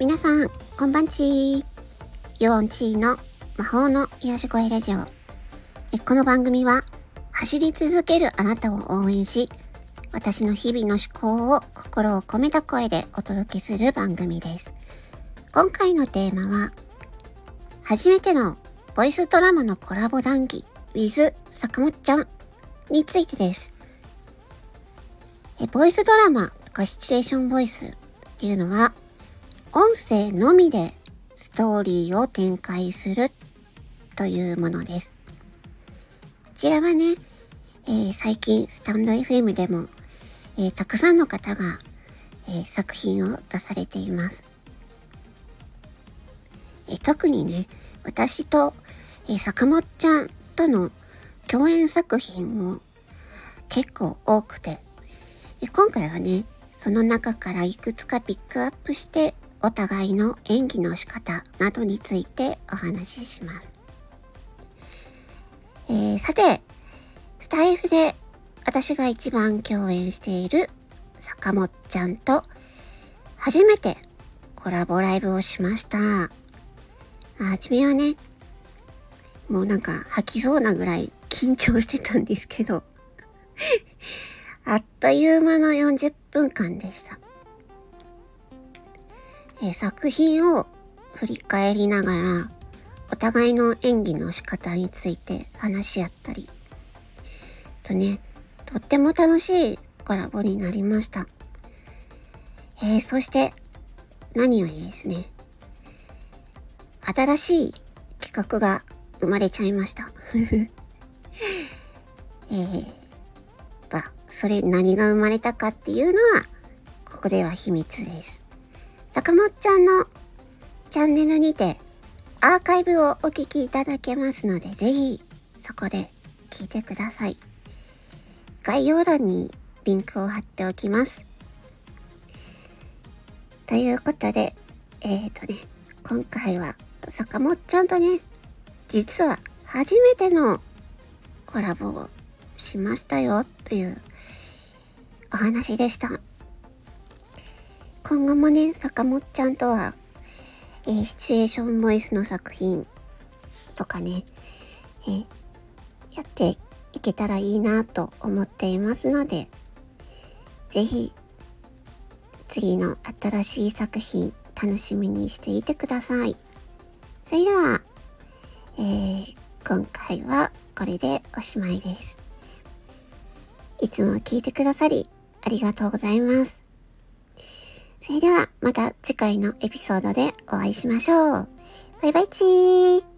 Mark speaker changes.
Speaker 1: 皆さん、こんばんちー。ヨオンチーの魔法の癒し声ラジオ。この番組は、走り続けるあなたを応援し、私の日々の思考を心を込めた声でお届けする番組です。今回のテーマは、初めてのボイスドラマのコラボ談義 with 坂本ちゃんについてです。ボイスドラマとかシチュエーションボイスっていうのは、音声のみでストーリーを展開するというものです。こちらはね、えー、最近スタンド FM でも、えー、たくさんの方が、えー、作品を出されています。え特にね、私と、え坂本ちゃんとの共演作品も結構多くて、え今回はね、その中からいくつかピックアップしてお互いの演技の仕方などについてお話しします。えー、さて、スタイフで私が一番共演している坂本ちゃんと初めてコラボライブをしました。はじめはね、もうなんか吐きそうなぐらい緊張してたんですけど あっという間の40分間でした。え、作品を振り返りながら、お互いの演技の仕方について話し合ったり、とね、とっても楽しいコラボになりました。えー、そして、何よりですね、新しい企画が生まれちゃいました。えー、まそれ何が生まれたかっていうのは、ここでは秘密です。坂本ちゃんのチャンネルにてアーカイブをお聞きいただけますので、ぜひそこで聞いてください。概要欄にリンクを貼っておきます。ということで、えっ、ー、とね、今回は坂本ちゃんとね、実は初めてのコラボをしましたよというお話でした。今後もね、坂本ちゃんとは、えー、シチュエーションボイスの作品とかね、えー、やっていけたらいいなと思っていますので、ぜひ、次の新しい作品楽しみにしていてください。それでは、えー、今回はこれでおしまいです。いつも聞いてくださりありがとうございます。それではまた次回のエピソードでお会いしましょう。バイバイチー